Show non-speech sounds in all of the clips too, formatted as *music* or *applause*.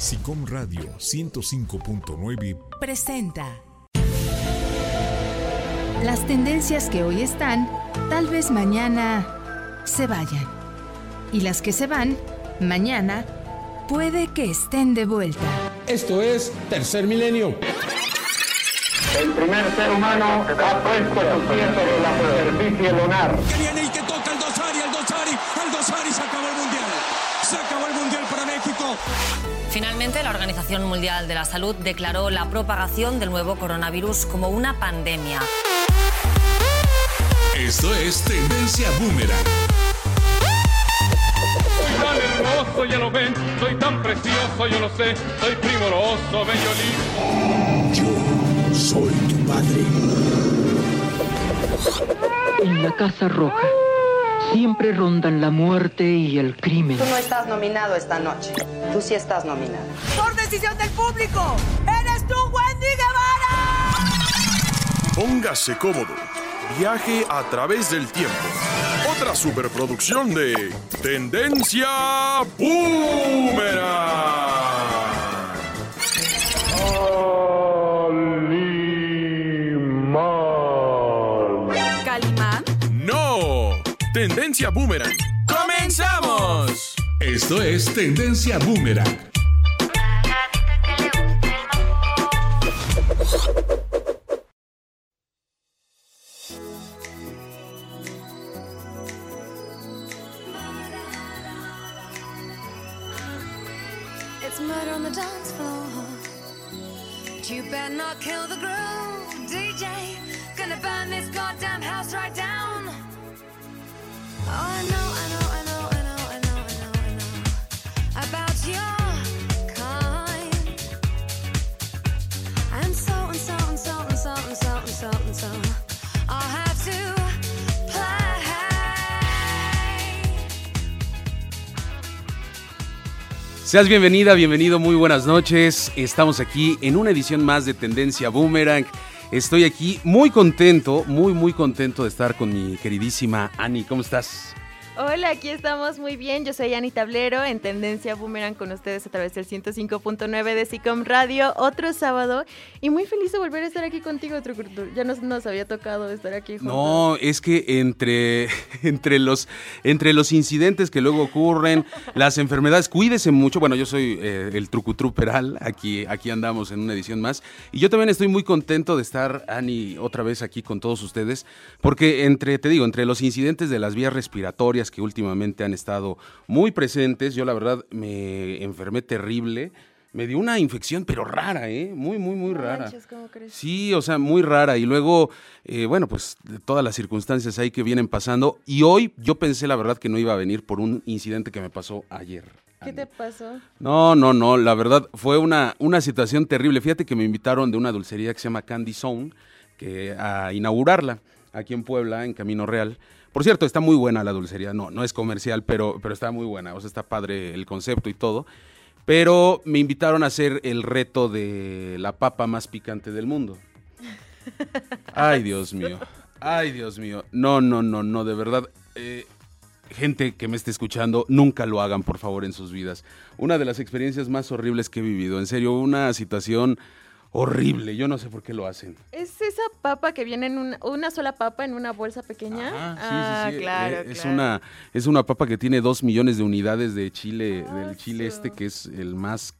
SICOM Radio 105.9 presenta. Las tendencias que hoy están, tal vez mañana se vayan. Y las que se van, mañana puede que estén de vuelta. Esto es Tercer Milenio. El primer ser humano ha puesto su pie sobre la superficie lunar. Que viene y que toca el Dosari, el Dosari, el Dosari se acabó el mundial. Se acabó el mundial para México. Finalmente, la Organización Mundial de la Salud declaró la propagación del nuevo coronavirus como una pandemia. Esto es Tendencia Boomerang. tan hermoso, ya lo ven, soy tan precioso, yo lo sé, soy primoroso, bello lindo. Yo soy tu padre. En la Casa Roja siempre rondan la muerte y el crimen. Tú no estás nominado esta noche. Tú sí estás nominado. Por decisión del público, eres tú, Wendy Guevara. Póngase cómodo. Viaje a través del tiempo. Otra superproducción de Tendencia Boomerang. ¡Comenzamos! Esto es Tendencia Boomerang. Seas bienvenida, bienvenido, muy buenas noches. Estamos aquí en una edición más de Tendencia Boomerang. Estoy aquí muy contento, muy, muy contento de estar con mi queridísima Ani. ¿Cómo estás? Hola, aquí estamos muy bien. Yo soy Ani Tablero en Tendencia Boomerang con ustedes a través del 105.9 de SICOM Radio. Otro sábado y muy feliz de volver a estar aquí contigo, Trucurtur. Ya nos, nos había tocado estar aquí juntos. No, es que entre, *laughs* entre, los, entre los incidentes que luego ocurren, las enfermedades, cuídese mucho. Bueno, yo soy eh, el Trucutru Peral, aquí, aquí andamos en una edición más. Y yo también estoy muy contento de estar, Ani, otra vez aquí con todos ustedes, porque entre, te digo, entre los incidentes de las vías respiratorias que últimamente han estado muy presentes, yo la verdad me enfermé terrible. Me dio una infección, pero rara, ¿eh? Muy, muy, muy No rara. manches, ¿cómo crees? Sí, o sea, muy rara. Y luego, eh, bueno, pues de todas las circunstancias ahí que vienen pasando. Y hoy yo pensé, la verdad, que no iba a venir por un incidente que me pasó ayer. ¿Qué te pasó? No, no, no, la verdad fue una, una situación terrible. Fíjate que me invitaron de una dulcería que se llama Candy Zone que, a inaugurarla aquí en Puebla, en Camino Real. Por cierto, está muy buena la dulcería, no, no es comercial, pero, pero está muy buena, o sea, está padre el concepto y todo. Pero me invitaron a hacer el reto de la papa más picante del mundo. Ay, Dios mío. Ay, Dios mío. No, no, no, no, de verdad. eh, gente que me esté escuchando, nunca lo hagan, por favor, en sus vidas. Una de las experiencias más horribles que he vivido. En serio, una situación horrible. Yo no sé por qué lo hacen. ¿Es esa papa que viene en una, una sola papa en una bolsa pequeña? Ah, sí, ah, sí, sí. claro, Eh, es, claro. una, es una papa que tiene dos millones de unidades de chile, Ah, del chile este, que es el más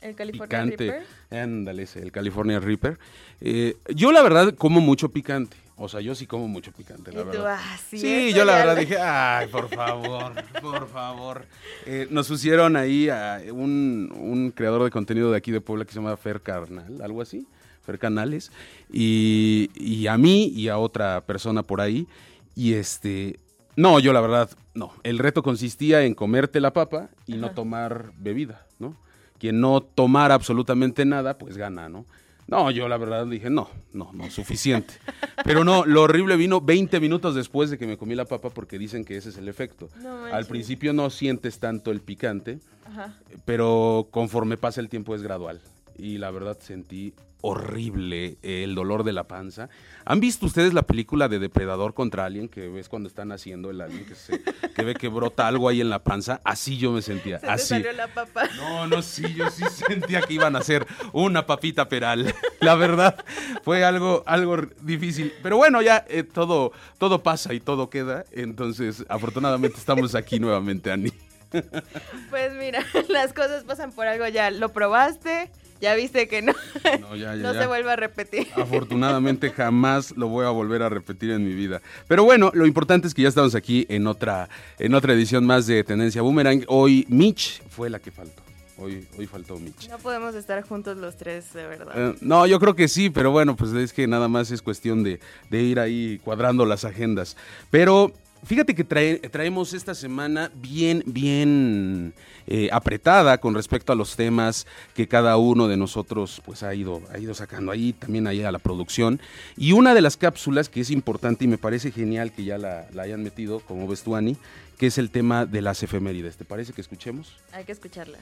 El California picante. Reaper. Ándale, ese, el California Reaper. Eh, yo la verdad como mucho picante. O sea, yo sí como mucho picante, la Y tú, verdad. ah, sí, yo la verdad dije, ay, por favor, por favor. Eh, nos pusieron ahí a un, un creador de contenido de aquí de Puebla que se llama Fer Carnal, algo así, Fer Canales, y, y a mí y a otra persona por ahí. Y este, no, yo la verdad, no. El reto consistía en comerte la papa y no tomar bebida, ¿no? Quien no tomara absolutamente nada, pues gana, ¿no? No, yo la verdad dije, no, no, no, suficiente. Pero no, lo horrible vino 20 minutos después de que me comí la papa porque dicen que ese es el efecto. No Al principio no sientes tanto el picante, Ajá. pero conforme pasa el tiempo es gradual. y la verdad sentí horrible el dolor de la panza. ¿Han visto ustedes la película de Depredador contra Alien que ves cuando están haciendo el alien que, se, que ve que brota algo ahí en la panza? Así yo me sentía. Se así. te salió la papa. No, no, sí, yo sí sentía que iban a hacer una papita peral. La verdad, fue algo, algo difícil. Pero bueno, ya eh, todo, todo pasa y todo queda. Entonces, afortunadamente estamos aquí nuevamente, Ani. Pues mira, *laughs* las cosas pasan por algo ya. Lo probaste, ya viste que no, *laughs* No, ya, ya, no ya. se vuelve a repetir. Afortunadamente jamás lo voy a volver a repetir en mi vida. Pero bueno, lo importante es que ya estamos aquí en otra, en otra edición más de Tendencia Boomerang. Hoy Mitch fue la que faltó. Hoy, hoy faltó Mitch. No podemos estar juntos los tres, de verdad. Eh, no, yo creo que sí, pero bueno, pues es que nada más es cuestión de, de ir ahí cuadrando las agendas. Pero fíjate que trae- traemos esta semana bien, bien eh, apretada con respecto a los temas que cada uno de nosotros pues ha ido, ha ido sacando ahí, también ahí a la producción. Y una de las cápsulas que es importante y me parece genial que ya la, la hayan metido, como ves tú, Ani, que es el tema de las efemérides. ¿Te parece que escuchemos? Hay que escucharla.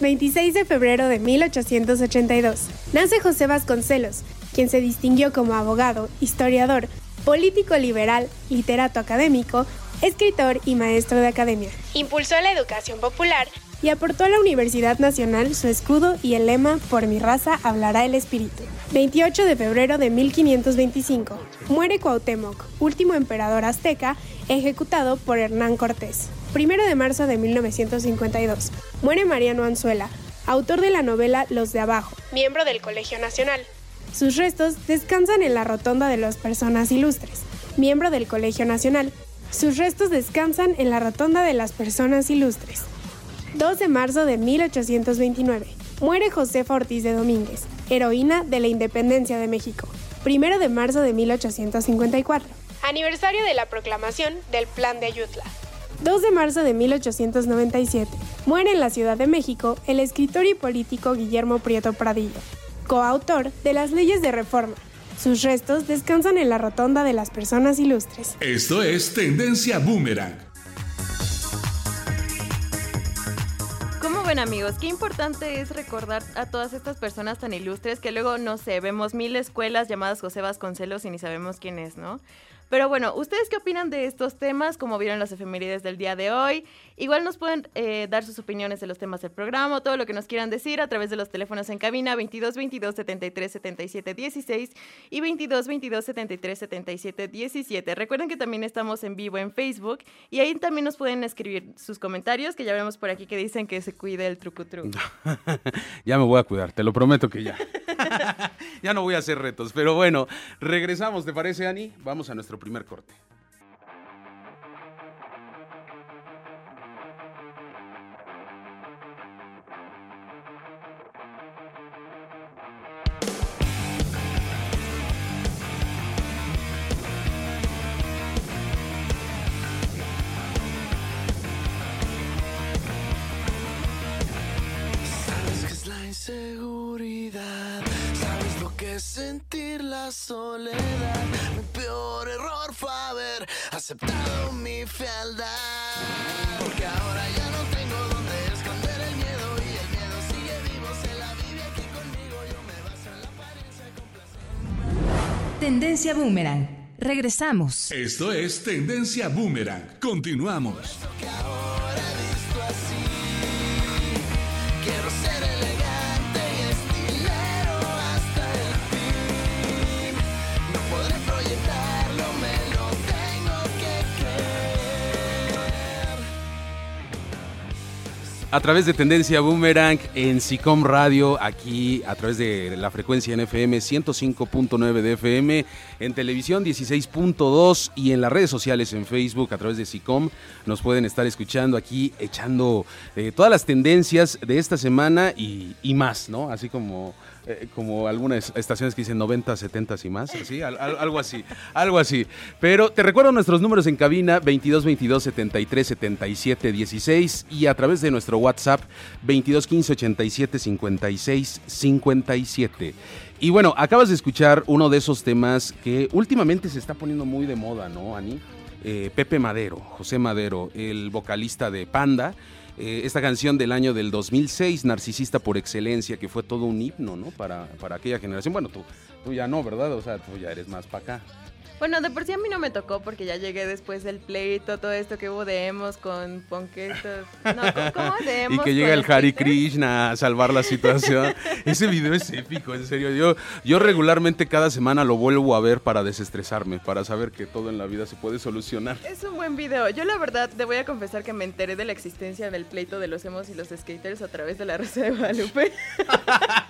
26 de febrero de 1882. Nace José Vasconcelos, quien se distinguió como abogado, historiador, político liberal, literato académico, escritor y maestro de academia. Impulsó la educación popular y aportó a la Universidad Nacional su escudo y el lema Por mi raza hablará el espíritu. 28 de febrero de 1525. Muere Cuauhtémoc, último emperador azteca, ejecutado por Hernán Cortés. 1 de marzo de 1952. Muere Mariano Anzuela, autor de la novela Los de Abajo, miembro del Colegio Nacional. Sus restos descansan en la Rotonda de las Personas Ilustres, miembro del Colegio Nacional. Sus restos descansan en la Rotonda de las Personas Ilustres. 2 de marzo de 1829. Muere Josefa Ortiz de Domínguez, heroína de la independencia de México. 1 de marzo de 1854. Aniversario de la proclamación del Plan de Ayutla. 2 de marzo de 1897. Muere en la Ciudad de México el escritor y político Guillermo Prieto Pradillo, coautor de las leyes de reforma. Sus restos descansan en la Rotonda de las Personas Ilustres. Esto es Tendencia Boomerang. ¿Cómo ven amigos? Qué importante es recordar a todas estas personas tan ilustres que luego, no sé, vemos mil escuelas llamadas José Vasconcelos y ni sabemos quién es, ¿no? Pero bueno, ¿ustedes qué opinan de estos temas? Como vieron las efemérides del día de hoy. Igual nos pueden eh, dar sus opiniones de los temas del programa todo lo que nos quieran decir a través de los teléfonos en cabina 22 22 73 77 16 y 22 22 73 77 17. Recuerden que también estamos en vivo en Facebook y ahí también nos pueden escribir sus comentarios que ya vemos por aquí que dicen que se cuide el trucutru. *laughs* ya me voy a cuidar, te lo prometo que ya. *laughs* ya no voy a hacer retos, pero bueno, regresamos, ¿te parece, Ani? Vamos a nuestro primer corte. La soledad. Mi peor error fue haber aceptado mi fealdad. Porque ahora ya no tengo donde esconder el miedo y el miedo sigue vivo, se la vive aquí conmigo. Yo me baso en la apariencia y Tendencia Boomerang. Regresamos. Esto es Tendencia Boomerang. Continuamos. Quiero A través de Tendencia Boomerang en SICOM Radio, aquí a través de la frecuencia en FM 105.9 de FM, en televisión 16.2 y en las redes sociales en Facebook a través de SICOM nos pueden estar escuchando aquí echando eh, todas las tendencias de esta semana y, y más, ¿no? Así como, eh, como algunas estaciones que dicen 90, 70 y más, algo así, algo así. Pero te recuerdo nuestros números en cabina 22 22 73 77 16 y a través de nuestro WhatsApp 22 15 87 56 57. Y bueno, acabas de escuchar uno de esos temas que últimamente se está poniendo muy de moda, ¿no, Ani? Eh, Pepe Madero, José Madero, el vocalista de Panda. Eh, esta canción del año del 2006, Narcisista por excelencia, que fue todo un himno, ¿no? Para, para aquella generación. Bueno, tú, tú ya no, ¿verdad? O sea, tú ya eres más para acá. Bueno, de por sí a mí no me tocó porque ya llegué después del pleito, todo esto que hubo de emos con ponquetos. No, ¿cómo de emos Y que llega el Twitter? Krishna a salvar la situación. *laughs* Ese video es épico, en serio. Yo, yo regularmente cada semana lo vuelvo a ver para desestresarme, para saber que todo en la vida se puede solucionar. Es un buen video. Yo la verdad te voy a confesar que me enteré de la existencia del pleito de los emos y los skaters a través de la Rosa de Guadalupe. *laughs*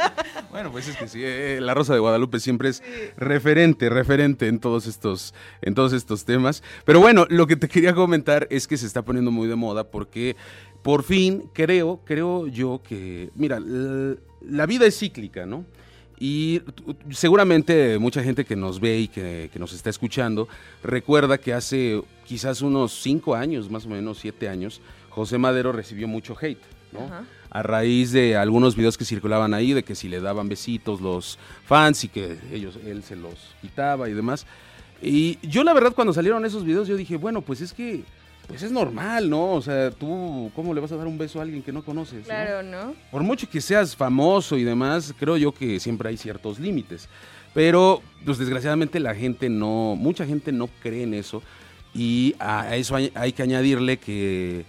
Bueno, pues es que sí, eh, la Rosa de Guadalupe siempre es referente, referente en todos estos, en todos estos temas. Pero bueno, lo que te quería comentar es que se está poniendo muy de moda porque por fin creo, creo yo que, mira, la vida es cíclica, ¿no? Y seguramente mucha gente que nos ve y que, que nos está escuchando recuerda que hace quizás unos cinco años, más o menos siete años, José Madero recibió mucho hate, ¿no? Ajá. A raíz de algunos videos que circulaban ahí, de que si le daban besitos los fans y que ellos, él se los quitaba y demás. Y yo la verdad cuando salieron esos videos yo dije, bueno, pues es que pues es normal, ¿no? O sea, tú, ¿cómo le vas a dar un beso a alguien que no conoces? no? Claro, ¿no? Por mucho que seas famoso y demás, creo yo que siempre hay ciertos límites. Pero, pues desgraciadamente la gente no, mucha gente no cree en eso. Y a eso hay, hay que añadirle que,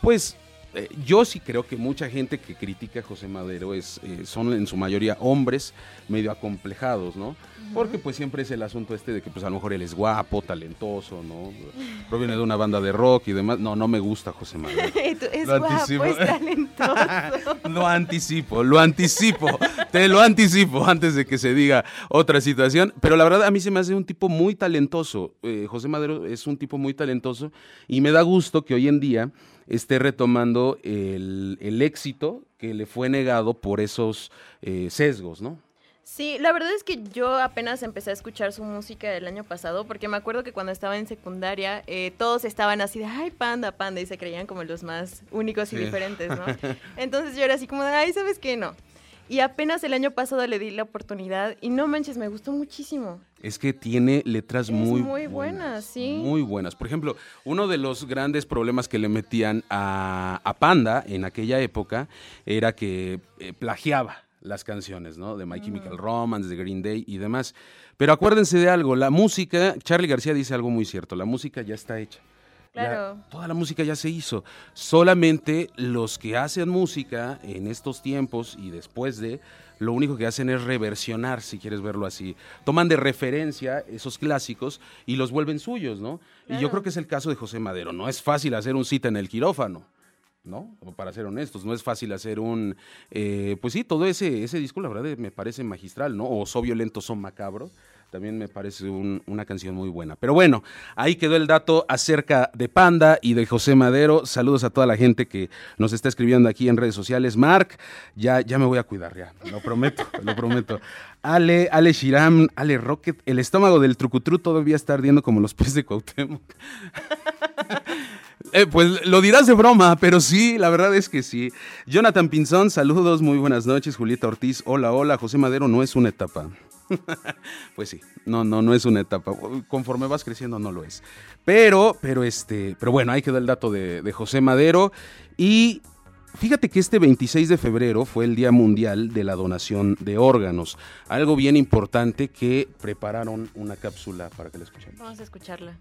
pues, eh, yo sí creo que mucha gente que critica a José Madero es, eh, son en su mayoría hombres medio acomplejados, ¿no? Porque pues siempre es el asunto este de que pues a lo mejor él es guapo, talentoso, ¿no? Proviene de una banda de rock y demás. No, no me gusta José Madero. *laughs* Es Lo guapo, anticipo. es talentoso. *laughs* Lo anticipo, lo anticipo, te lo anticipo antes de que se diga otra situación. Pero la verdad a mí se me hace un tipo muy talentoso. Eh, José Madero es un tipo muy talentoso y me da gusto que hoy en día esté retomando el, el éxito que le fue negado por esos eh, sesgos, ¿no? Sí, la verdad es que yo apenas empecé a escuchar su música el año pasado, porque me acuerdo que cuando estaba en secundaria, eh, todos estaban así de, ay, panda, panda, y se creían como los más únicos y Sí. diferentes, ¿no? *laughs* Entonces yo era así como de, ay, ¿sabes qué? No. Y apenas el año pasado le di la oportunidad y no manches, me gustó muchísimo. Es que tiene letras Es muy, muy buena, sí. Muy buenas. Por ejemplo, uno de los grandes problemas que le metían a, a Panda en aquella época era que eh, plagiaba las canciones, ¿no? De My Chemical Romance, de Green Day y demás. Pero acuérdense de algo, la música, Charlie García dice algo muy cierto, la música ya está hecha. Ya- Claro. toda la música ya se hizo. Solamente los que hacen música en estos tiempos y después de, lo único que hacen es reversionar, si quieres verlo así. Toman de referencia esos clásicos y los vuelven suyos, ¿no? Y yo creo que es el caso de José Madero. No es fácil hacer un cita en el quirófano. ¿No? Para ser honestos, no es fácil hacer un, eh, pues sí, todo ese, ese disco, la verdad, eh, me parece magistral, ¿no? O So Violento, Son Macabro, también me parece un- una canción muy buena. Pero bueno, ahí quedó el dato acerca de Panda y de José Madero. Saludos a toda la gente que nos está escribiendo aquí en redes sociales. Mark, ya, ya me voy a cuidar, ya, lo prometo, lo prometo. Ale, Ale Shiram, Ale Rocket, el estómago del trucutru todavía está ardiendo como los pies de Cuauhtémoc. *laughs* Eh, pues lo dirás de broma, pero sí, la verdad es que sí. Jonathan Pinzón, saludos, muy buenas noches. Julieta Ortiz, hola, hola. José Madero no es una etapa. *laughs* pues sí, no, no, no es una etapa. Conforme vas creciendo no lo es. Pero, pero este, pero bueno, ahí quedó el dato de, José Madero. Y fíjate que este 26 de febrero fue el Día Mundial de la Donación de Órganos. Algo bien importante que prepararon una cápsula para que la escuchemos. Vamos a escucharla.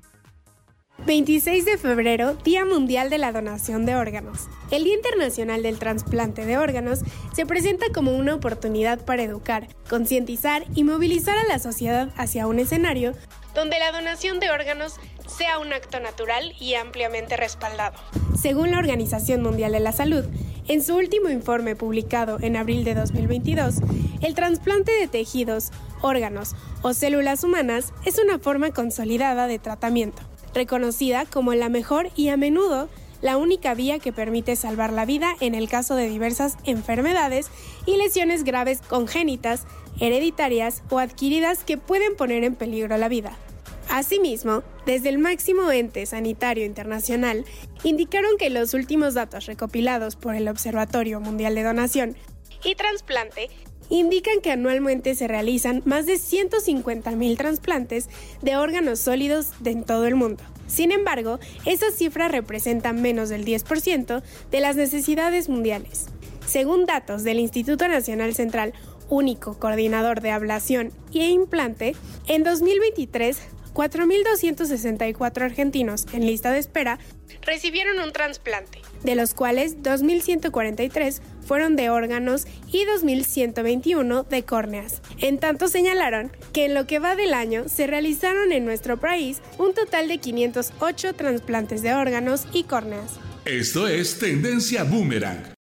26 de febrero, Día Mundial de la Donación de Órganos. El Día Internacional del Trasplante de Órganos se presenta como una oportunidad para educar, concientizar y movilizar a la sociedad hacia un escenario donde la donación de órganos sea un acto natural y ampliamente respaldado. Según la Organización Mundial de la Salud, en su último informe publicado en abril de 2022, el trasplante de tejidos, órganos o células humanas es una forma consolidada de tratamiento reconocida como la mejor y a menudo la única vía que permite salvar la vida en el caso de diversas enfermedades y lesiones graves congénitas, hereditarias o adquiridas que pueden poner en peligro la vida. Asimismo, desde el máximo ente sanitario internacional, indicaron que los últimos datos recopilados por el Observatorio Mundial de Donación y Transplante indican que anualmente se realizan más de 150.000 trasplantes de órganos sólidos en todo el mundo. Sin embargo, esas cifras representan menos del 10% de las necesidades mundiales. Según datos del Instituto Nacional Central, único coordinador de ablación e implante, en 2023 4.264 argentinos en lista de espera recibieron un trasplante, de los cuales 2.143 fueron de órganos y 2.121 de córneas. En tanto señalaron que en lo que va del año se realizaron en nuestro país un total de 508 trasplantes de órganos y córneas. Esto es Tendencia Boomerang.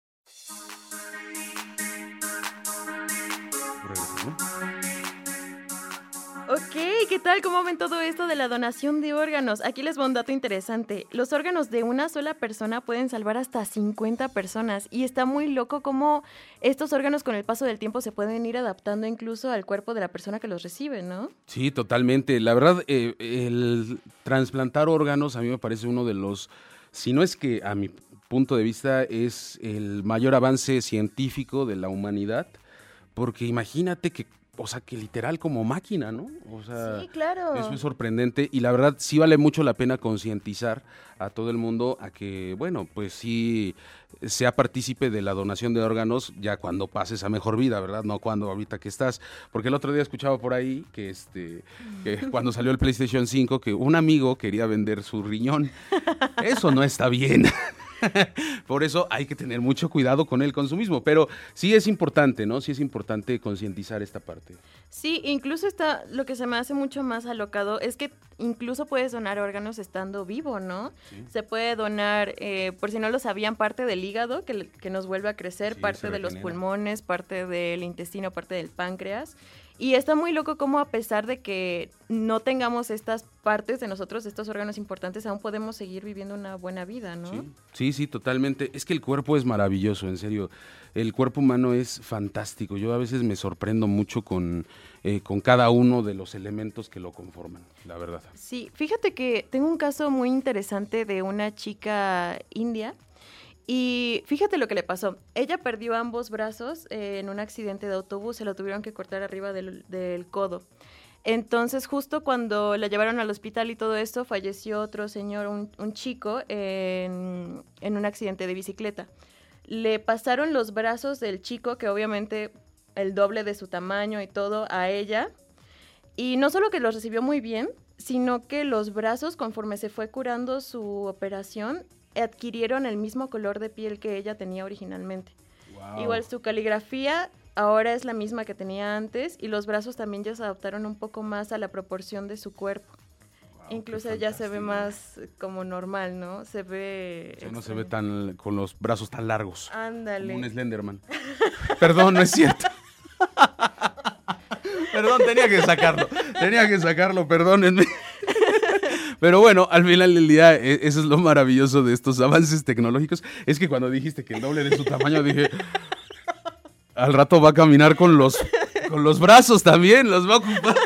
Ok, ¿qué tal? ¿Cómo ven todo esto de la donación de órganos? Aquí les va un dato interesante. Los órganos de una sola persona pueden salvar hasta 50 personas y está muy loco cómo estos órganos con el paso del tiempo se pueden ir adaptando incluso al cuerpo de la persona que los recibe, ¿no? Sí, totalmente. La verdad, eh, el trasplantar órganos a mí me parece uno de los, si no es que a mi punto de vista es el mayor avance científico de la humanidad, porque imagínate que o sea, que literal como máquina, ¿no? O sea, sí, claro. Eso es sorprendente y la verdad sí vale mucho la pena concientizar a todo el mundo a que, bueno, pues sí sea partícipe de la donación de órganos ya cuando pases a mejor vida, ¿verdad? No cuando ahorita que estás. Porque el otro día escuchaba por ahí que este que *laughs* cuando salió el PlayStation 5 que un amigo quería vender su riñón. Eso no está bien. *laughs* Por eso hay que tener mucho cuidado con el consumismo, pero sí es importante, ¿no? Sí es importante concientizar esta parte. Sí, incluso está, lo que se me hace mucho más alocado es que incluso puedes donar órganos estando vivo, ¿no? Se puede donar, eh, por si no lo sabían, parte del hígado que, que nos vuelve a crecer, Sí, parte de los pulmones, parte del intestino, parte del páncreas. Y está muy loco cómo a pesar de que no tengamos estas partes de nosotros, estos órganos importantes, aún podemos seguir viviendo una buena vida, ¿no? Sí, sí, totalmente. Es que el cuerpo es maravilloso, en serio. El cuerpo humano es fantástico. Yo a veces me sorprendo mucho con, eh, con cada uno de los elementos que lo conforman, la verdad. Sí, fíjate que tengo un caso muy interesante de una chica india. Y fíjate lo que le pasó. Ella perdió ambos brazos eh, en un accidente de autobús, se lo tuvieron que cortar arriba del, codo. Entonces, justo cuando la llevaron al hospital y todo esto, falleció otro señor, un, un chico, en, en un accidente de bicicleta. Le pasaron los brazos del chico, que obviamente el doble de su tamaño y todo, a ella. Y no solo que los recibió muy bien, sino que los brazos, conforme se fue curando su operación, adquirieron el mismo color de piel que ella tenía originalmente. Igual su caligrafía ahora es la misma que tenía antes y los brazos también ya se adaptaron un poco más a la proporción de su cuerpo. Incluso ya se ve más como normal, ¿no? Se ve... O sea, no se ve tan con los brazos tan largos. Ándale. Como un Slenderman. *laughs* Perdón, no es cierto. *laughs* Perdón, tenía que sacarlo. Tenía que sacarlo, perdónenme. Pero bueno, al final del día, e- eso es lo maravilloso de estos avances tecnológicos. Es que cuando dijiste que el doble de su tamaño, dije, al rato va a caminar con los, con los brazos también, los va a ocupar.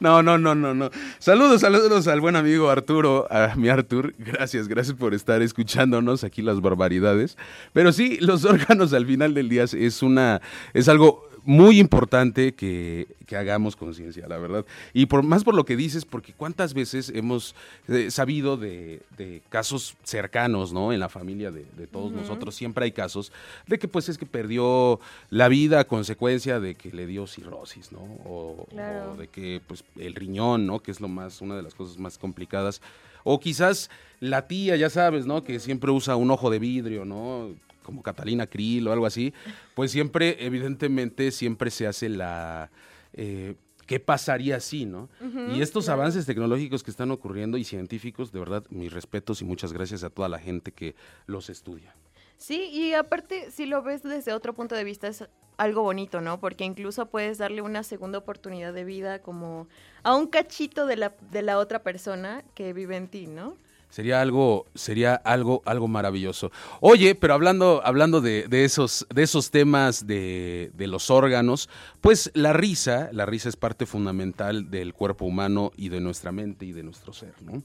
No, no, no, no, no. Saludos, saludos al buen amigo Arturo, a mi Artur. Gracias, gracias por estar escuchándonos aquí las barbaridades. Pero sí, los *laughs* órganos al final del día es una, es algo muy importante que, que hagamos conciencia, la verdad. Y por más por lo que dices, porque cuántas veces hemos eh, sabido de, de casos cercanos, ¿no? En la familia de, de todos nosotros siempre hay casos de que pues es que perdió la vida a consecuencia de que le dio cirrosis, ¿no? O, Claro. o de que pues el riñón, ¿no? Que es lo más, una de las cosas más complicadas. O quizás la tía, ya sabes, ¿no? Que siempre usa un ojo de vidrio, ¿no? Como Catalina Krill o algo así. Pues siempre, evidentemente, siempre se hace la... eh, ¿Qué pasaría si, no? Y estos claro. avances tecnológicos que están ocurriendo y científicos, de verdad, mis respetos y muchas gracias a toda la gente que los estudia. Sí, y aparte, si lo ves desde otro punto de vista, es algo bonito, ¿no? Porque incluso puedes darle una segunda oportunidad de vida como a un cachito de la, de la otra persona que vive en ti, ¿no? Sería algo, sería algo, algo maravilloso. Oye, pero hablando, hablando de, de esos, de esos temas de, de los órganos, pues la risa, la risa es parte fundamental del cuerpo humano y de nuestra mente y de nuestro ser, ¿no?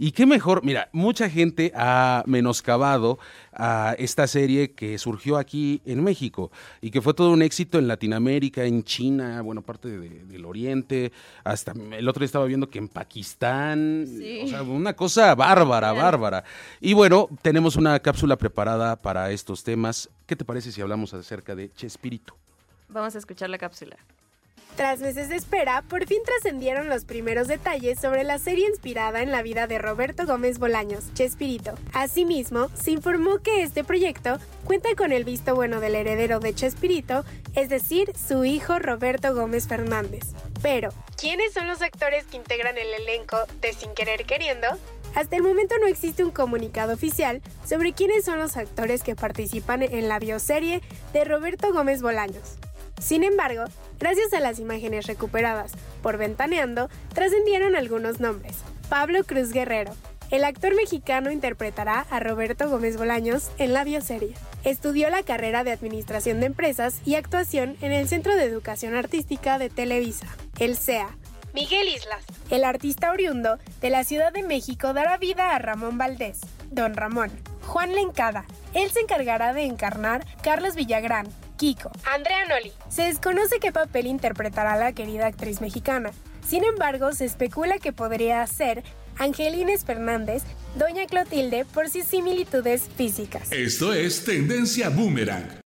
Y qué mejor, mira, mucha gente ha menoscabado a esta serie que surgió aquí en México y que fue todo un éxito en Latinoamérica, en China, bueno, parte de- del Oriente, hasta el otro día estaba viendo que en Pakistán, Sí. o sea, una cosa bárbara, bárbara. Y bueno, tenemos una cápsula preparada para estos temas. ¿Qué te parece si hablamos acerca de Chespirito? Vamos a escuchar la cápsula. Tras meses de espera, por fin trascendieron los primeros detalles sobre la serie inspirada en la vida de Roberto Gómez Bolaños, Chespirito. Asimismo, se informó que este proyecto cuenta con el visto bueno del heredero de Chespirito, es decir, su hijo Roberto Gómez Fernández. Pero, ¿quiénes son los actores que integran el elenco de Sin Querer Queriendo? Hasta el momento no existe un comunicado oficial sobre quiénes son los actores que participan en la bioserie de Roberto Gómez Bolaños. Sin embargo, gracias a las imágenes recuperadas por Ventaneando, trascendieron algunos nombres. Pablo Cruz Guerrero. El actor mexicano interpretará a Roberto Gómez Bolaños en la bioserie. Estudió la carrera de Administración de Empresas y Actuación en el Centro de Educación Artística de Televisa, el CEA. Miguel Islas. El artista oriundo de la Ciudad de México dará vida a Ramón Valdés, Don Ramón. Juan Lencada. Él se encargará de encarnar Carlos Villagrán, Kiko. Andrea Noli. Se desconoce qué papel interpretará la querida actriz mexicana. Sin embargo, se especula que podría ser Angelines Fernández, Doña Clotilde, por sus similitudes físicas. Esto es Tendencia Boomerang.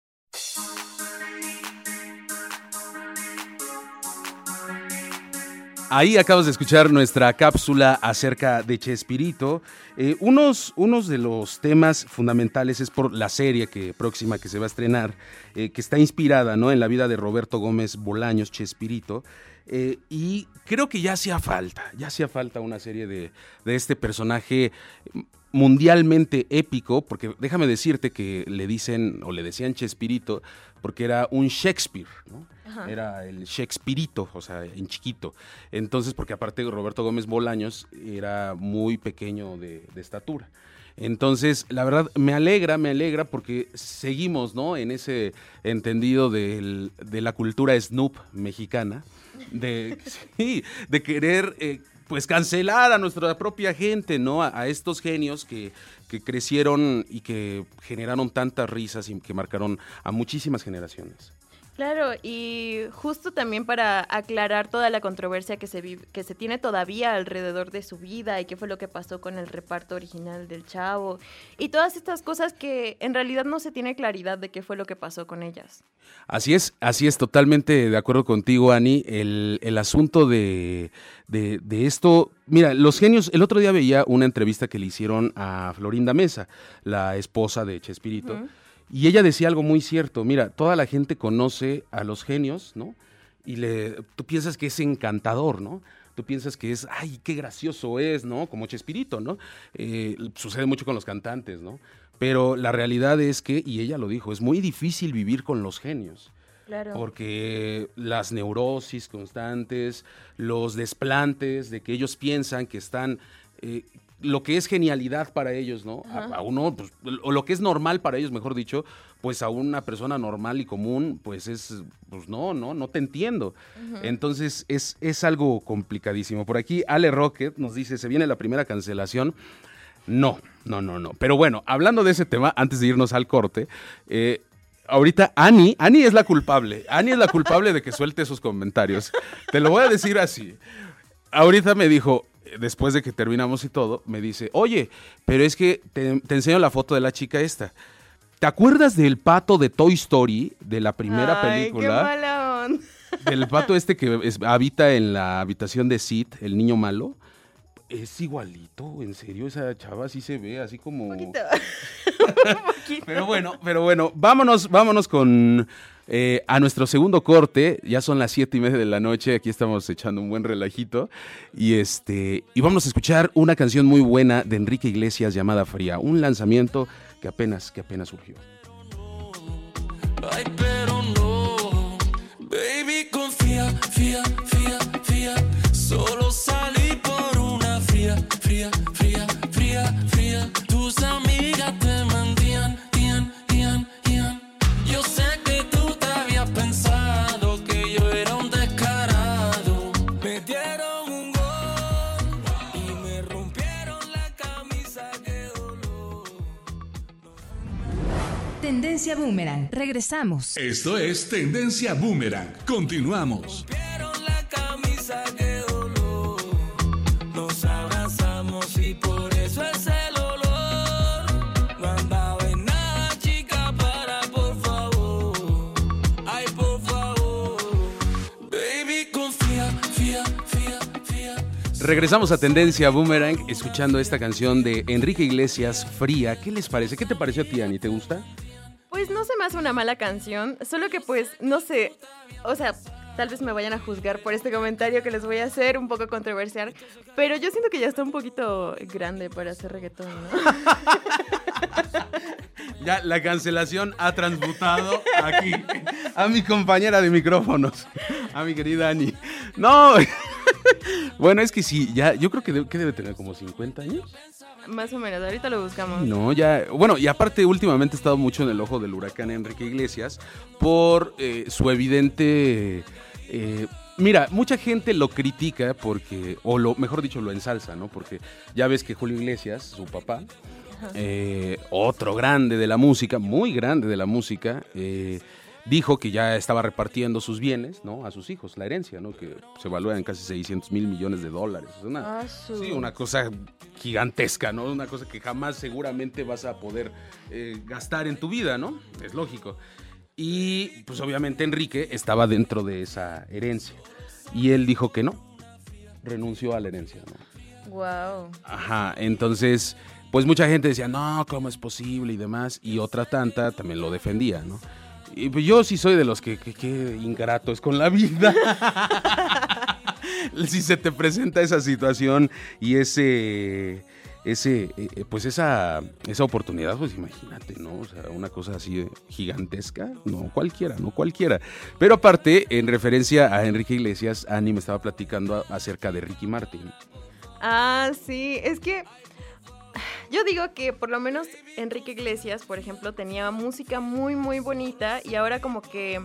Ahí acabas de escuchar nuestra cápsula acerca de Chespirito. Eh, unos, unos de los temas fundamentales es por la serie que, próxima que se va a estrenar, eh, que está inspirada ¿no? en la vida de Roberto Gómez Bolaños, Chespirito. Eh, y creo que ya hacía falta, ya hacía falta una serie de, de este personaje mundialmente épico, porque déjame decirte que le dicen o le decían Chespirito porque era un Shakespeare, ¿no? Ajá. Era el Shakespearito, o sea, en chiquito. Entonces, porque aparte Roberto Gómez Bolaños era muy pequeño de, de estatura. Entonces, la verdad, me alegra, me alegra porque seguimos, ¿no? En ese entendido del- de la cultura Snoop mexicana, de, *laughs* sí, de querer, eh, pues, cancelar a nuestra propia gente, ¿no? A, a estos genios que, que crecieron y que generaron tantas risas y que marcaron a muchísimas generaciones. Claro, y justo también para aclarar toda la controversia que se, vive- que se tiene todavía alrededor de su vida y qué fue lo que pasó con el reparto original del chavo y todas estas cosas que en realidad no se tiene claridad de qué fue lo que pasó con ellas. Así es, así es, totalmente de acuerdo contigo, Ani. El, el asunto de, de- de esto, mira, los genios, el otro día veía una entrevista que le hicieron a Florinda Mesa, la esposa de Chespirito. Y ella decía algo muy cierto, mira, toda la gente conoce a los genios, ¿no? Y le, tú piensas que es encantador, ¿no? Tú piensas que es, ay, qué gracioso es, ¿no? Como Chespirito, ¿no? Eh, sucede mucho con los cantantes, ¿no? Pero la realidad es que, y ella lo dijo, es muy difícil vivir con los genios. Claro. Porque las neurosis constantes, los desplantes de que ellos piensan que están, eh, lo que es genialidad para ellos, ¿no? A, uno, pues, o lo que es normal para ellos, mejor dicho, pues a una persona normal y común, pues es, pues no, no, no te entiendo. Entonces es, es algo complicadísimo. Por aquí Ale Rocket nos dice, se viene la primera cancelación. No, no, no, no. Pero bueno, hablando de ese tema, antes de irnos al corte, eh, ahorita Ani, Ani es la culpable. Ani es la culpable de que suelte esos comentarios. Te lo voy a decir así. Ahorita me dijo, después de que terminamos y todo, me dice, oye, pero es que te, te enseño la foto de la chica esta. ¿Te acuerdas del pato de Toy Story, de la primera Ay, película? qué mala onda. Del pato este que es- habita en la habitación de Sid, el niño malo. Es igualito, en serio, esa chava sí se ve así como... *laughs* *laughs* Pero bueno, pero bueno, vámonos, vámonos con eh, a nuestro segundo corte. Ya son las siete y media de la noche. Aquí estamos echando un buen relajito. Y este, y vamos a escuchar una canción muy buena de Enrique Iglesias llamada Fría. Un lanzamiento que apenas, que apenas surgió. Ay, pero no. Baby, confía, fía, fía, fía. Solo salí por una fría, fría, fría, Tendencia Boomerang. Regresamos. Esto es Tendencia Boomerang. Continuamos. la camisa que dolor. Nos abrazamos y por eso es el olor. No andaba en nada, chica, para por favor. Ay, por favor. Baby, confía, fía, fía, fía. Regresamos a Tendencia Boomerang escuchando esta canción de Enrique Iglesias, Fría. ¿Qué les parece? ¿Qué te pareció a ti, Ani? ¿Te gusta? Pues no se me hace una mala canción, solo que pues, no sé, o sea, tal vez me vayan a juzgar por este comentario que les voy a hacer, un poco controversial, pero yo siento que ya está un poquito grande para hacer reggaetón. *laughs* Ya la cancelación ha transmutado aquí a mi compañera de micrófonos, a mi querida Ani. No, *laughs* bueno, es que sí, ya, yo creo que debe, que debe tener como 50 años. Más o menos, ahorita lo buscamos. No, ya, bueno, y aparte últimamente he estado mucho en el ojo del huracán Enrique Iglesias por eh, su evidente... eh, mira, mucha gente lo critica porque, o lo, mejor dicho, lo ensalza, ¿no? Porque ya ves que Julio Iglesias, su papá, eh, otro grande de la música, muy grande de la música, eh, dijo que ya estaba repartiendo sus bienes, ¿no? A sus hijos, la herencia, ¿no? Que se evalúa en casi 600 mil millones de dólares. Es una, Ah, sí, una cosa gigantesca, ¿no? Una cosa que jamás seguramente vas a poder eh, gastar en tu vida, ¿no? Es lógico. Y pues obviamente Enrique estaba dentro de esa herencia. Y él dijo que no, renunció a la herencia, ¿no? Wow. Ajá, entonces, pues mucha gente decía, no, ¿cómo es posible? y demás, y otra tanta también lo defendía, ¿no? Y pues yo sí soy de los que, que, que ingrato es con la vida. *laughs* si se te presenta esa situación y ese, ese, eh, pues esa, esa oportunidad, pues imagínate, ¿no? O sea, una cosa así gigantesca, no cualquiera, no cualquiera. Pero aparte, en referencia a Enrique Iglesias, Ani me estaba platicando acerca de Ricky Martin. Ah, sí, es que yo digo que por lo menos Enrique Iglesias, por ejemplo, tenía música muy, muy bonita y ahora como que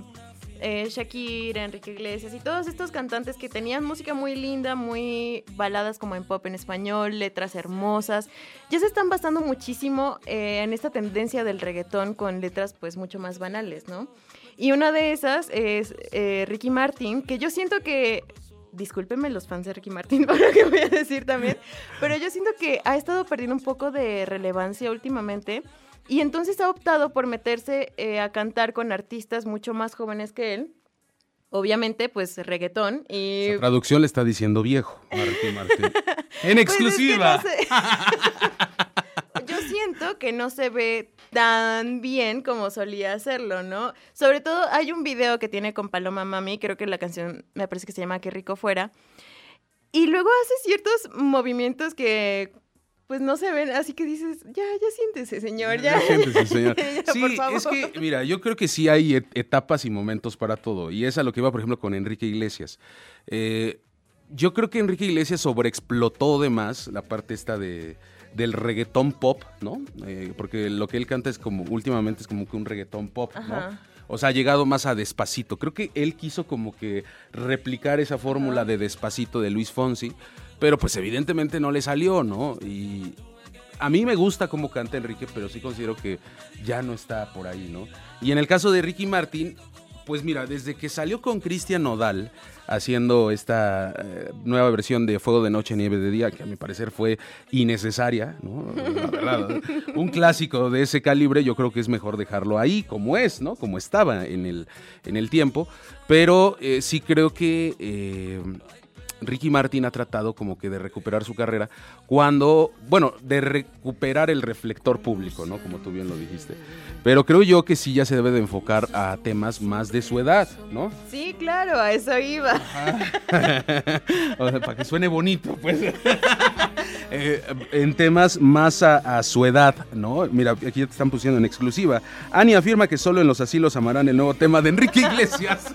eh, Shakira, Enrique Iglesias y todos estos cantantes que tenían música muy linda, muy baladas como en pop en español, letras hermosas, ya se están basando muchísimo eh, en esta tendencia del reggaetón con letras pues mucho más banales, ¿no? Y una de esas es eh, Ricky Martin, que yo siento que discúlpenme los fans de Ricky Martin *laughs* por lo que voy a decir también, pero yo siento que ha estado perdiendo un poco de relevancia últimamente y entonces ha optado por meterse eh, a cantar con artistas mucho más jóvenes que él. Obviamente, pues reggaetón y... La traducción le está diciendo viejo a Ricky Martin. *laughs* En Pues es que exclusiva. no sé. *laughs* Yo siento que no se ve tan bien como solía hacerlo, ¿no? Sobre todo hay un video que tiene con Paloma Mami, creo que la canción me parece que se llama Qué rico fuera. Y luego hace ciertos movimientos que pues no se ven, así que dices, ya, ya siéntese, señor, ya. Ya siéntese, señor. *laughs* Ya, Sí, por favor. es que, mira, yo creo que sí hay et- etapas y momentos para todo. Y es a lo que iba, por ejemplo, con Enrique Iglesias. Eh, yo creo que Enrique Iglesias sobreexplotó de más la parte esta de, del reggaetón pop, ¿no? Eh, porque lo que él canta es como, últimamente es como que un reggaetón pop, ¿no? O sea, ha llegado más a despacito. Creo que él quiso como que replicar esa fórmula de despacito de Luis Fonsi, pero pues evidentemente no le salió, ¿no? Y a mí me gusta cómo canta Enrique, pero sí considero que ya no está por ahí, ¿no? Y en el caso de Ricky Martin, pues mira, desde que salió con Cristian Nodal haciendo esta eh, nueva versión de Fuego de Noche, Nieve de Día, que a mi parecer fue innecesaria, ¿no? La verdad, un clásico de ese calibre, yo creo que es mejor dejarlo ahí, como es, ¿no? Como estaba en el, en el tiempo, pero eh, sí creo que... eh, Ricky Martin ha tratado como que de recuperar su carrera cuando, bueno, de recuperar el reflector público, ¿no? Como tú bien lo dijiste. Pero creo yo que sí ya se debe de enfocar a temas más de su edad, ¿no? Sí, claro, a eso iba. *laughs* O sea, para que suene bonito, pues. *laughs* Eh, en temas más a, a su edad, ¿no? Mira, aquí ya te están pusiendo en exclusiva. Ani afirma que solo en los asilos amarán el nuevo tema de Enrique Iglesias.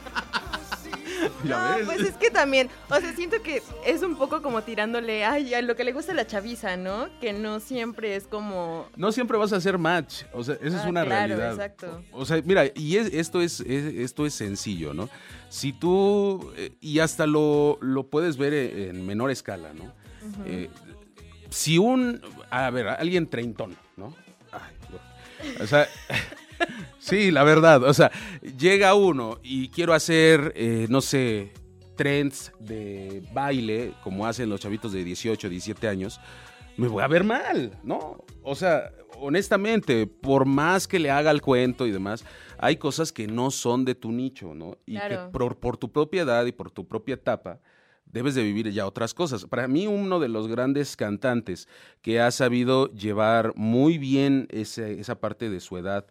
*laughs* Ya No, ves. pues es que también, o sea, siento que es un poco como tirándole, ay, a lo que le gusta la chaviza, ¿no? Que no siempre es como... No siempre vas a hacer match, o sea, esa es Ah, una claro, realidad. exacto. O sea, mira, y es- esto, es, es- esto es sencillo, ¿no? Si tú, eh, y hasta lo, lo puedes ver eh, en menor escala, ¿no? Eh, si un, a ver, alguien treintón, ¿no? Ay, no. o sea, *laughs* Sí, la verdad. O sea, llega uno y quiero hacer, eh, no sé, trends de baile, como hacen los chavitos de 18, 17 años, me voy a ver mal, ¿no? O sea, honestamente, por más que le haga el cuento y demás, hay cosas que no son de tu nicho, ¿no? Y Claro. que por, por tu propia edad y por tu propia etapa, debes de vivir ya otras cosas. Para mí, uno de los grandes cantantes que ha sabido llevar muy bien ese- esa parte de su edad,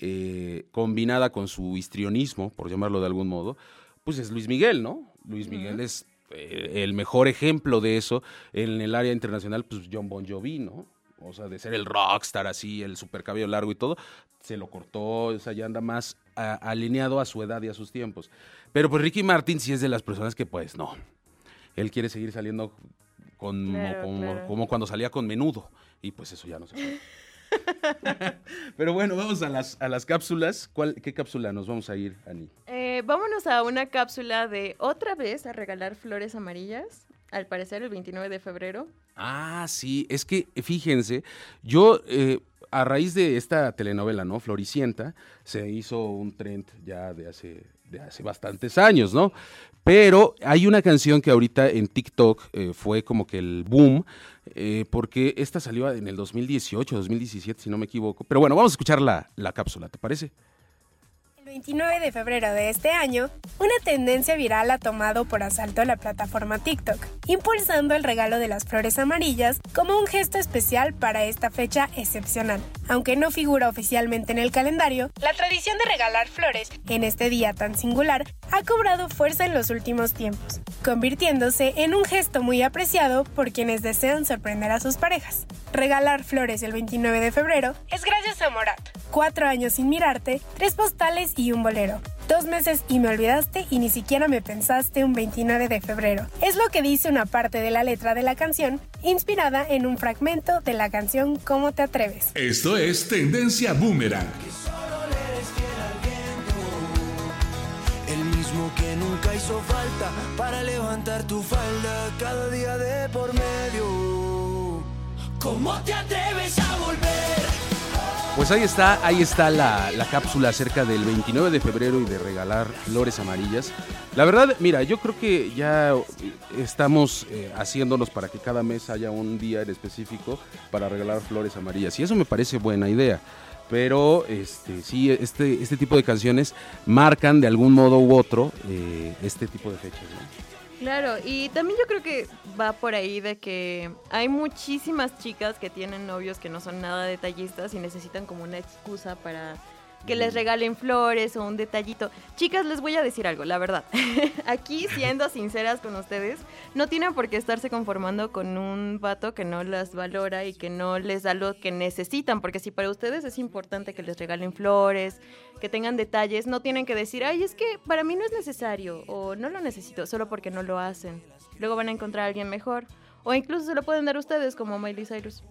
eh, combinada con su histrionismo, por llamarlo de algún modo, pues es Luis Miguel, ¿no? Luis Miguel es eh, el mejor ejemplo de eso en el área internacional, pues John Bon Jovi, ¿no? O sea, de ser el rockstar así, el super cabello largo y todo, se lo cortó, o sea, ya anda más a- alineado a su edad y a sus tiempos. Pero pues Ricky Martin sí es de las personas que pues no, él quiere seguir saliendo con, Claro, como, claro. como cuando salía con menudo. Y pues eso ya no se puede. *laughs* Pero bueno, vamos a las, a las cápsulas. ¿Cuál, ¿Qué cápsula nos vamos a ir, Ani? Eh, vámonos a una cápsula de otra vez a regalar flores amarillas. Al parecer el 29 de febrero. Ah, sí, es que fíjense, yo eh, a raíz de esta telenovela, ¿no? Floricienta, se hizo un trend ya de hace, de hace bastantes años, ¿no? Pero hay una canción que ahorita en TikTok eh, fue como que el boom, eh, porque esta salió en el 2018, 2017, si no me equivoco. Pero bueno, vamos a escuchar la, la cápsula, ¿te parece? El 29 de febrero de este año, una tendencia viral ha tomado por asalto la plataforma TikTok, impulsando el regalo de las flores amarillas como un gesto especial para esta fecha excepcional. Aunque no figura oficialmente en el calendario, la tradición de regalar flores en este día tan singular ha cobrado fuerza en los últimos tiempos, convirtiéndose en un gesto muy apreciado por quienes desean sorprender a sus parejas. Regalar flores el 29 de febrero es gracias a Morat. Cuatro años sin mirarte, tres postales y un bolero. Dos meses y me olvidaste y ni siquiera me pensaste un 29 de febrero. Es lo que dice una parte de la letra de la canción, inspirada en un fragmento de la canción ¿Cómo te atreves? Esto es Tendencia Boomerang. El mismo que nunca hizo falta para levantar tu falda cada día de por medio. ¿Cómo te atreves a? Pues ahí está, ahí está la, la cápsula acerca del 29 de febrero y de regalar flores amarillas. La verdad, mira, yo creo que ya estamos eh, haciéndonos para que cada mes haya un día en específico para regalar flores amarillas. Y eso me parece buena idea. Pero este, sí, este, este tipo de canciones marcan de algún modo u otro eh, este tipo de fechas. Claro, y también yo creo que va por ahí de que hay muchísimas chicas que tienen novios que no son nada detallistas y necesitan como una excusa para que les regalen flores o un detallito. Chicas, les voy a decir algo, la verdad. *laughs* Aquí, siendo *laughs* sinceras con ustedes, no tienen por qué estarse conformando con un vato que no las valora y que no les da lo que necesitan, porque si para ustedes es importante que les regalen flores, que tengan detalles, no tienen que decir, ay, es que para mí no es necesario o no lo necesito, solo porque no lo hacen. Luego van a encontrar a alguien mejor. O incluso se lo pueden dar ustedes, como Miley Cyrus.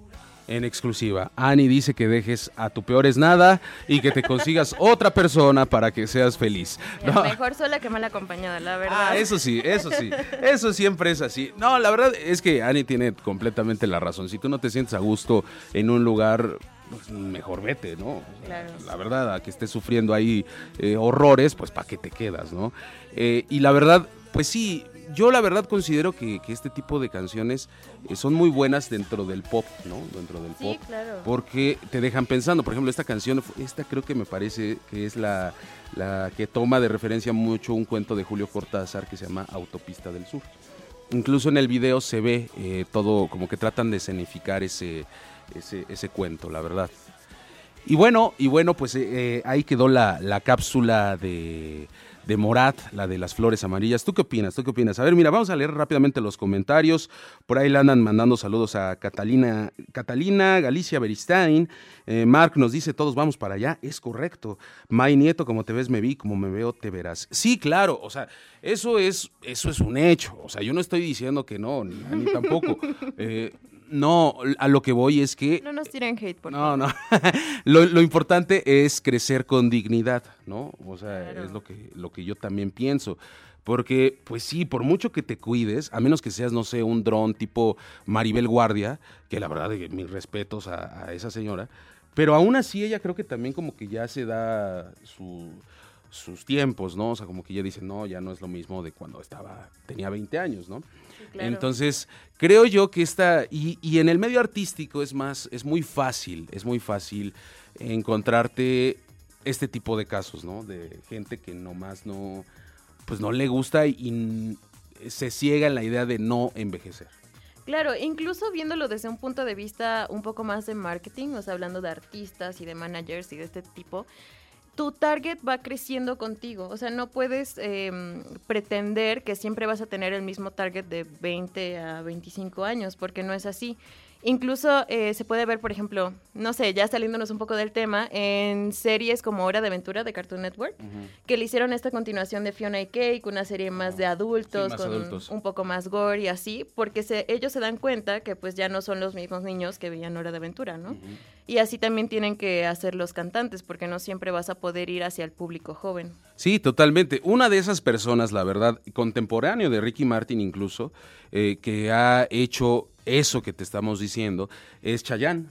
En exclusiva, Ani dice que dejes a tu peor es nada y que te consigas *laughs* otra persona para que seas feliz. No, Mejor sola que mal acompañada, la verdad. Ah, eso sí, eso sí. Eso siempre es así. No, la verdad es que Ani tiene completamente la razón. Si tú no te sientes a gusto en un lugar, pues, mejor vete, ¿no? Claro. La verdad, a que estés sufriendo ahí eh, horrores, pues ¿para qué te quedas, no? Eh, y la verdad, pues sí, yo la verdad considero que, que este tipo de canciones eh, son muy buenas dentro del pop, ¿no? Dentro del Sí, pop. claro. Porque te dejan pensando. Por ejemplo, esta canción, esta creo que me parece que es la, la que toma de referencia mucho un cuento de Julio Cortázar que se llama Autopista del Sur. Incluso en el video se ve eh, todo como que tratan de escenificar ese, ese, ese cuento, la verdad. Y bueno, y bueno, pues eh, eh, ahí quedó la, la cápsula de, de Morat, la de las flores amarillas. ¿Tú qué opinas? ¿Tú qué opinas? A ver, mira, vamos a leer rápidamente los comentarios. Por ahí le andan mandando saludos a Catalina, Catalina Galicia Beristain. Eh, Mark nos dice, todos vamos para allá. Es correcto. May Nieto, como te ves, me vi, como me veo, te verás. Sí, claro, o sea, eso es, eso es un hecho. O sea, yo no estoy diciendo que no, ni, ni tampoco. *laughs* Eh, no, a lo que voy es que No nos tiren hate, por no, no. *laughs* lo, lo importante es crecer con dignidad, ¿no? O sea, es lo que, lo que yo también pienso. Porque, pues sí, por mucho que te cuides, a menos que seas, no sé, un dron tipo Maribel Guardia, que la verdad, eh, mis respetos a, a esa señora, Pero aún así ella creo que también como que ya se da su, sus tiempos, ¿no? O sea, como que ella dice, no, ya no es lo mismo de cuando estaba, tenía 20 años, ¿no? claro. Entonces, creo yo que esta, y, y en el medio artístico es más, es muy fácil, es muy fácil encontrarte este tipo de casos, ¿no? De gente que nomás no, pues no le gusta y, y se ciega en la idea de no envejecer. Claro, incluso viéndolo desde un punto de vista un poco más de marketing, o sea, hablando de artistas y de managers y de este tipo, tu target va creciendo contigo. O sea, no puedes eh, pretender que siempre vas a tener el mismo target de 20 a 25 años, porque no es así. Incluso eh, se puede ver, por ejemplo, no sé, ya saliéndonos un poco del tema, en series como Hora de Aventura de Cartoon Network, que le hicieron esta continuación de Fiona y Cake, una serie más de adultos, Sí, más con adultos. un poco más gore y así, porque se, ellos se dan cuenta que pues ya no son los mismos niños que veían Hora de Aventura, ¿no? Y así también tienen que hacer los cantantes, porque no siempre vas a poder ir hacia el público joven. Sí, totalmente. Una de esas personas, la verdad, contemporáneo de Ricky Martin incluso, eh, que ha hecho eso que te estamos diciendo, es Chayanne.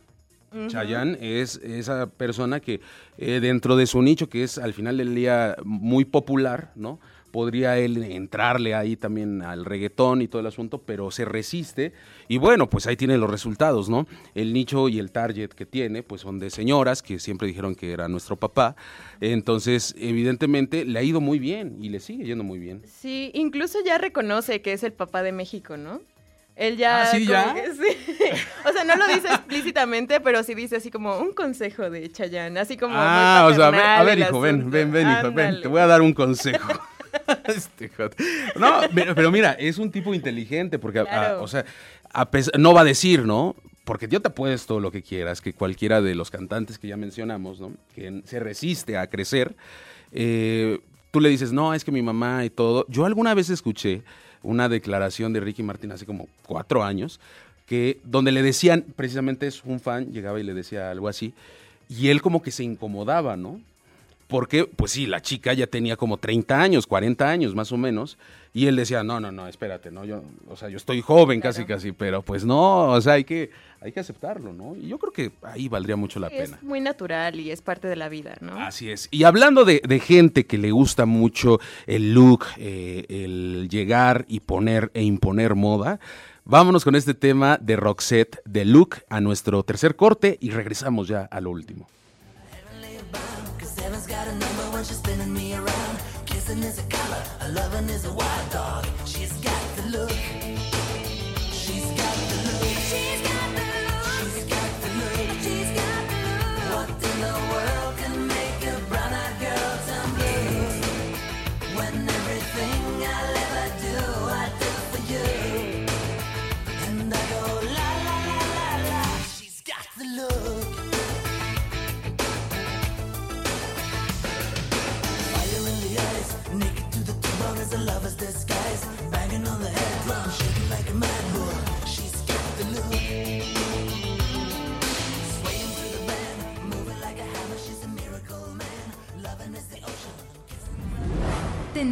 Ujú. Chayanne es esa persona que eh, dentro de su nicho, que es al final del día muy popular, ¿no? Podría él entrarle ahí también al reggaetón y todo el asunto, pero se resiste. Y bueno, pues ahí tiene los resultados, ¿no? El nicho y el target que tiene, pues son de señoras que siempre dijeron que era nuestro papá. Entonces, evidentemente, le ha ido muy bien y le sigue yendo muy bien. Sí, incluso ya reconoce que es el papá de México, ¿no? Él ya... Ah, ¿sí, como ya? que sí. O sea, no lo dice explícitamente, pero sí dice así como un consejo de Chayanne, así como... Ah, o sea, a ver, a hijo, ven, ven, ven, hijo, ven, te voy a dar un consejo. *laughs* Este no, pero, mira, es un tipo inteligente porque, a- a- Claro. o sea, a no va a decir, ¿no? Porque yo te apuesto lo que quieras, que cualquiera de los cantantes que ya mencionamos, ¿no? Que se resiste a crecer, eh, tú le dices, no, es que mi mamá y todo. Yo alguna vez escuché una declaración de Ricky Martin hace como cuatro años, que donde le decían, precisamente es un fan, llegaba y le decía algo así, y él como que se incomodaba, ¿no? Porque, pues sí, la chica ya tenía como 30 años, 40 años más o menos, y él decía, no, no, no, espérate, no, yo, o sea, yo estoy joven casi, casi, pero pues no, o sea, hay que, hay que aceptarlo, ¿no? Y yo creo que ahí valdría mucho la pena. Es muy natural y es parte de la vida, ¿no? Así es. Y hablando de, de gente que le gusta mucho el look, eh, el llegar y poner e imponer moda, vámonos con este tema de Roxette, de look, a nuestro tercer corte y regresamos ya a lo último. Heaven's got a number when she's spinning me around. Kissing is a color, a loving is a wild dog. She's got the look.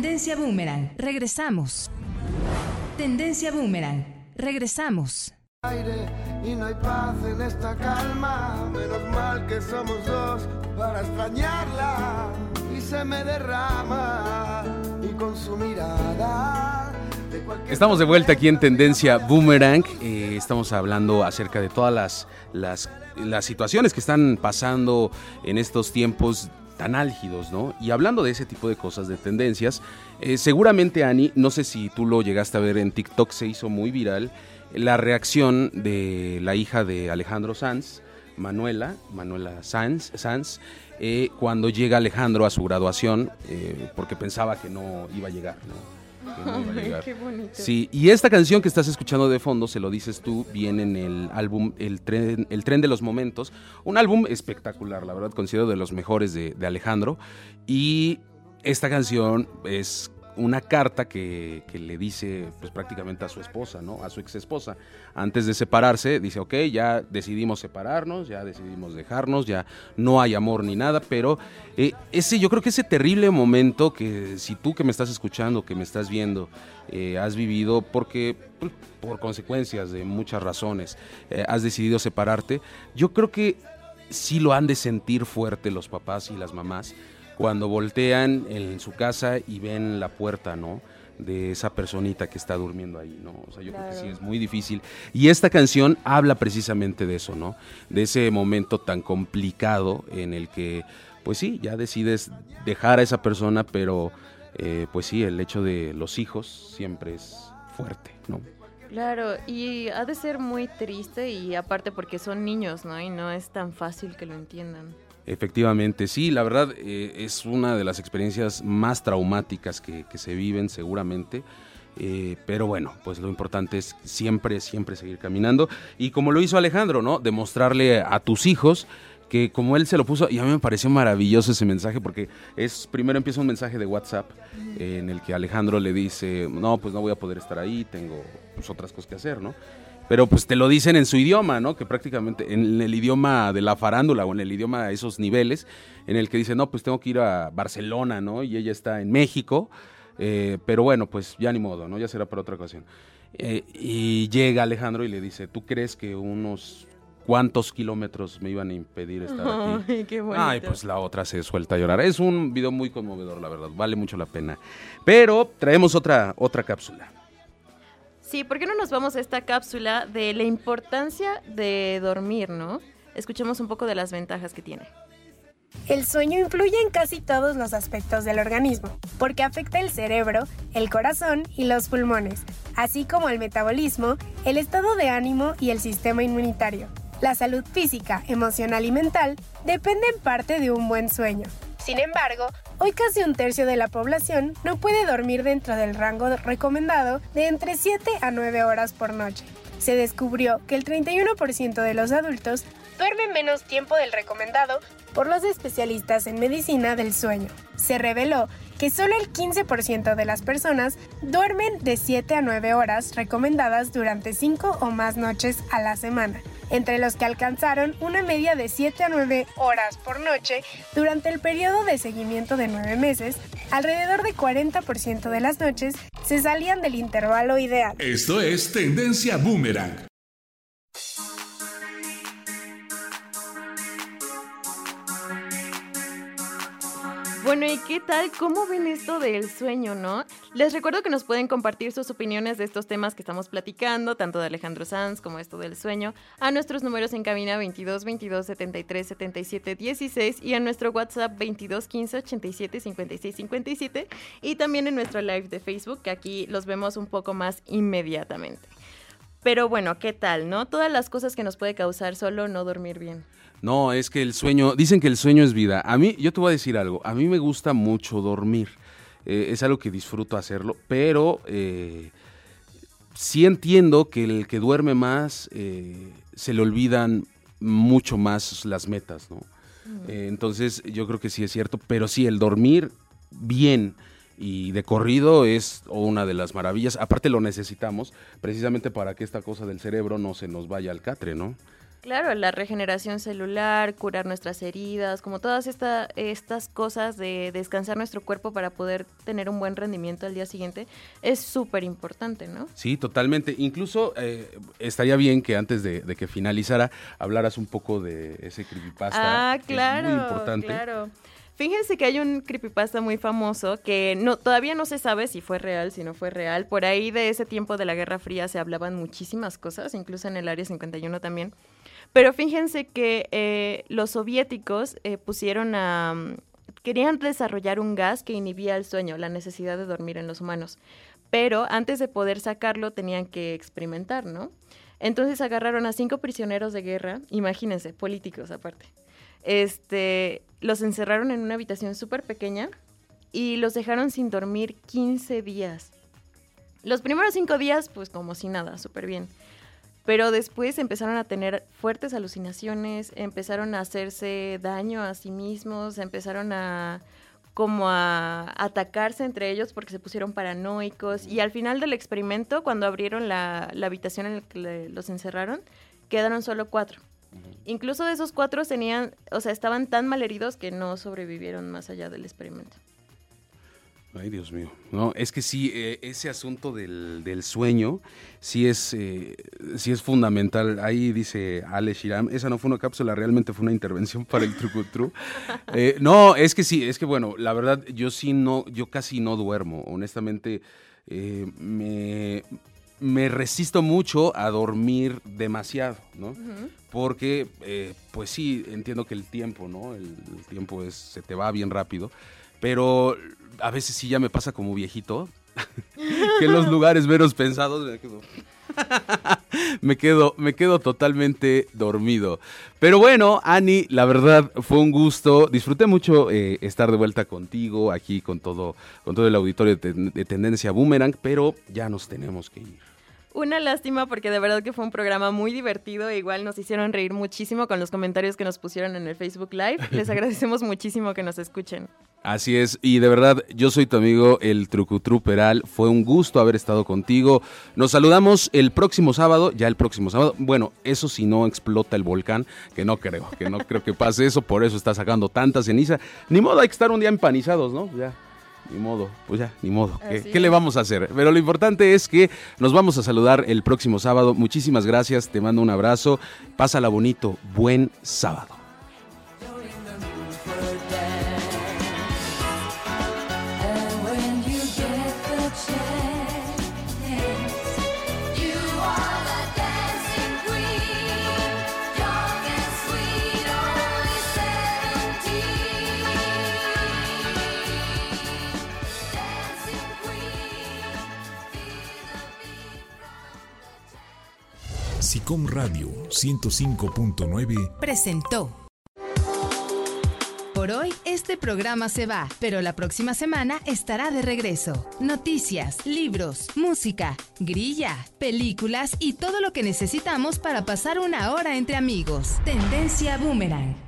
Tendencia Boomerang. Regresamos. Tendencia Boomerang. Regresamos. aire y no hay paz en esta calma. Menos mal que somos dos para extrañarla y se me derrama y con su mirada. de cualquier Estamos de vuelta aquí en Tendencia Boomerang. Eh, estamos hablando acerca de todas las, las, las situaciones que están pasando en estos tiempos tan álgidos, ¿no? Y hablando de ese tipo de cosas, de tendencias, eh, seguramente, Ani, no sé si tú lo llegaste a ver en TikTok, se hizo muy viral la reacción de la hija de Alejandro Sanz, Manuela, Manuela Sanz, Sanz eh, cuando llega Alejandro a su graduación, eh, porque pensaba que no iba a llegar, ¿no? *laughs* Ay, qué bonito. Sí, y esta canción que estás escuchando de fondo, se lo dices tú, viene en el álbum El Tren, el Tren de los Momentos, un álbum espectacular, la verdad, considero de los mejores de, de Alejandro. Y esta canción es una carta que, que le dice pues prácticamente a su esposa, ¿no? A su ex esposa. Antes de separarse, dice, ok, ya decidimos separarnos, ya decidimos dejarnos, ya no hay amor ni nada, pero eh, ese, yo creo que ese terrible momento que si tú que me estás escuchando, que me estás viendo, eh, has vivido porque pues, por consecuencias de muchas razones, eh, has decidido separarte, yo creo que sí lo han de sentir fuerte los papás y las mamás cuando voltean en su casa y ven la puerta, ¿no? de esa personita que está durmiendo ahí, ¿no? O sea, yo creo que sí es muy difícil. Y esta canción habla precisamente de eso, ¿no? De ese momento tan complicado en el que, pues sí, ya decides dejar a esa persona, pero eh, pues sí, el hecho de los hijos siempre es fuerte, ¿no? Claro, y ha de ser muy triste y aparte porque son niños, ¿no? Y no es tan fácil que lo entiendan. Efectivamente, sí, la verdad eh, es una de las experiencias más traumáticas que, se viven seguramente. Eh, pero bueno, pues lo importante es siempre, siempre seguir caminando. Y como lo hizo Alejandro, ¿no? Demostrarle a tus hijos que como él se lo puso, y a mí me pareció maravilloso ese mensaje, porque es, primero empieza un mensaje de WhatsApp en el que Alejandro le dice, no, pues no voy a poder estar ahí, tengo pues, otras cosas que hacer, ¿no? Pero pues te lo dicen en su idioma, ¿no? Que prácticamente en el idioma de la farándula o en el idioma de esos niveles, en el que dice, no, pues tengo que ir a Barcelona, ¿no? Y ella está en México, eh, pero bueno, pues ya ni modo, ¿no? Ya será para otra ocasión. Eh, y llega Alejandro y le dice, ¿tú crees que unos cuántos kilómetros me iban a impedir estar aquí? *laughs* Ay, qué. Ay, pues la otra se suelta a llorar. Es un video muy conmovedor, la verdad, vale mucho la pena. Pero traemos otra, otra cápsula. Sí, ¿por qué no nos vamos a esta cápsula de la importancia de dormir, no? Escuchemos un poco de las ventajas que tiene. El sueño influye en casi todos los aspectos del organismo, porque afecta el cerebro, el corazón y los pulmones, así como el metabolismo, el estado de ánimo y el sistema inmunitario. La salud física, emocional y mental depende en parte de un buen sueño. Sin embargo, hoy casi un tercio de la población no puede dormir dentro del rango recomendado de entre 7 a 9 horas por noche. Se descubrió que el 31% de los adultos duermen menos tiempo del recomendado por los especialistas en medicina del sueño. Se reveló que solo el 15% de las personas duermen de 7 a 9 horas recomendadas durante 5 o más noches a la semana entre los que alcanzaron una media de 7 a 9 horas por noche durante el periodo de seguimiento de 9 meses, alrededor de 40% de las noches se salían del intervalo ideal. Esto es Tendencia Boomerang. Bueno, ¿y qué tal? ¿Cómo ven esto del sueño, no? Les recuerdo que nos pueden compartir sus opiniones de estos temas que estamos platicando, tanto de Alejandro Sanz como esto del sueño, a nuestros números en cabina 22 22 73 77 16 y a nuestro WhatsApp 22 15 87 56 57 y también en nuestro live de Facebook, que aquí los vemos un poco más inmediatamente. Pero bueno, ¿qué tal, no? Todas las cosas que nos puede causar solo no dormir bien. No, es que el sueño, dicen que el sueño es vida. A mí, yo te voy a decir algo, a mí me gusta mucho dormir. Eh, es algo que disfruto hacerlo, pero eh, sí entiendo que el que duerme más eh, se le olvidan mucho más las metas, ¿no? entonces yo creo que sí es cierto, pero sí, el dormir bien y de corrido es una de las maravillas. Aparte lo necesitamos precisamente para que esta cosa del cerebro no se nos vaya al catre, ¿no? Claro, la regeneración celular, curar nuestras heridas, como todas esta, estas cosas de descansar nuestro cuerpo para poder tener un buen rendimiento al día siguiente, es súper importante, ¿no? Sí, totalmente. Incluso eh, estaría bien que antes de, que finalizara hablaras un poco de ese creepypasta. Ah, claro. muy importante. Claro. Fíjense que hay un creepypasta muy famoso que no, todavía no se sabe si fue real, si no fue real. Por ahí de ese tiempo de la Guerra Fría se hablaban muchísimas cosas, incluso en el Área 51 también. Pero fíjense que eh, los soviéticos eh, pusieron a... Mm, querían desarrollar un gas que inhibía el sueño, la necesidad de dormir en los humanos. Pero antes de poder sacarlo tenían que experimentar, ¿no? Entonces agarraron a cinco prisioneros de guerra, imagínense, políticos aparte. Este, los encerraron en una habitación súper pequeña y los dejaron sin dormir 15 días. Los primeros cinco días, pues como si nada, súper bien. Pero después empezaron a tener fuertes alucinaciones, empezaron a hacerse daño a sí mismos, empezaron a como a atacarse entre ellos porque se pusieron paranoicos y al final del experimento, cuando abrieron la, habitación en la que los encerraron, quedaron solo cuatro. Incluso de esos cuatro tenían, o sea, estaban tan mal heridos que no sobrevivieron más allá del experimento. Ay, Dios mío. No, es que sí, eh, ese asunto del, del sueño sí es, eh, sí es fundamental. Ahí dice Ale Shiram, esa no fue una cápsula, realmente fue una intervención *laughs* para el Trucutru. Eh, no, es que sí, es que bueno, la verdad, yo sí no, yo casi no duermo. Honestamente, eh, me, me resisto mucho a dormir demasiado, ¿no? Porque, eh, pues sí, entiendo que el tiempo, ¿no? El, el tiempo es, se te va bien rápido. Pero a veces sí ya me pasa como viejito, *laughs* que en los lugares menos pensados me quedo, *laughs* me quedo, me quedo totalmente dormido. Pero bueno, Ani, la verdad fue un gusto. Disfruté mucho eh, estar de vuelta contigo aquí con todo, con todo el auditorio de, ten- de Tendencia Boomerang, pero ya nos tenemos que ir. Una lástima porque de verdad que fue un programa muy divertido e igual nos hicieron reír muchísimo con los comentarios que nos pusieron en el Facebook Live. *laughs* Les agradecemos muchísimo que nos escuchen. Así es, y de verdad, yo soy tu amigo el Trucutru Peral. Fue un gusto haber estado contigo. Nos saludamos el próximo sábado, ya el próximo sábado. Bueno, eso si no explota el volcán, que no creo, que no creo que pase eso, por eso está sacando tanta ceniza. Ni modo, hay que estar un día empanizados, ¿no? Ya. Ni modo, pues ya, ni modo. ¿Qué, le vamos a hacer? Pero lo importante es que nos vamos a saludar el próximo sábado. Muchísimas gracias, te mando un abrazo. Pásala bonito, buen sábado. SICOM Radio 105.9 presentó. Por hoy este programa se va, pero la próxima semana estará de regreso. Noticias, libros, música, grilla, películas y todo lo que necesitamos para pasar una hora entre amigos. Tendencia Boomerang.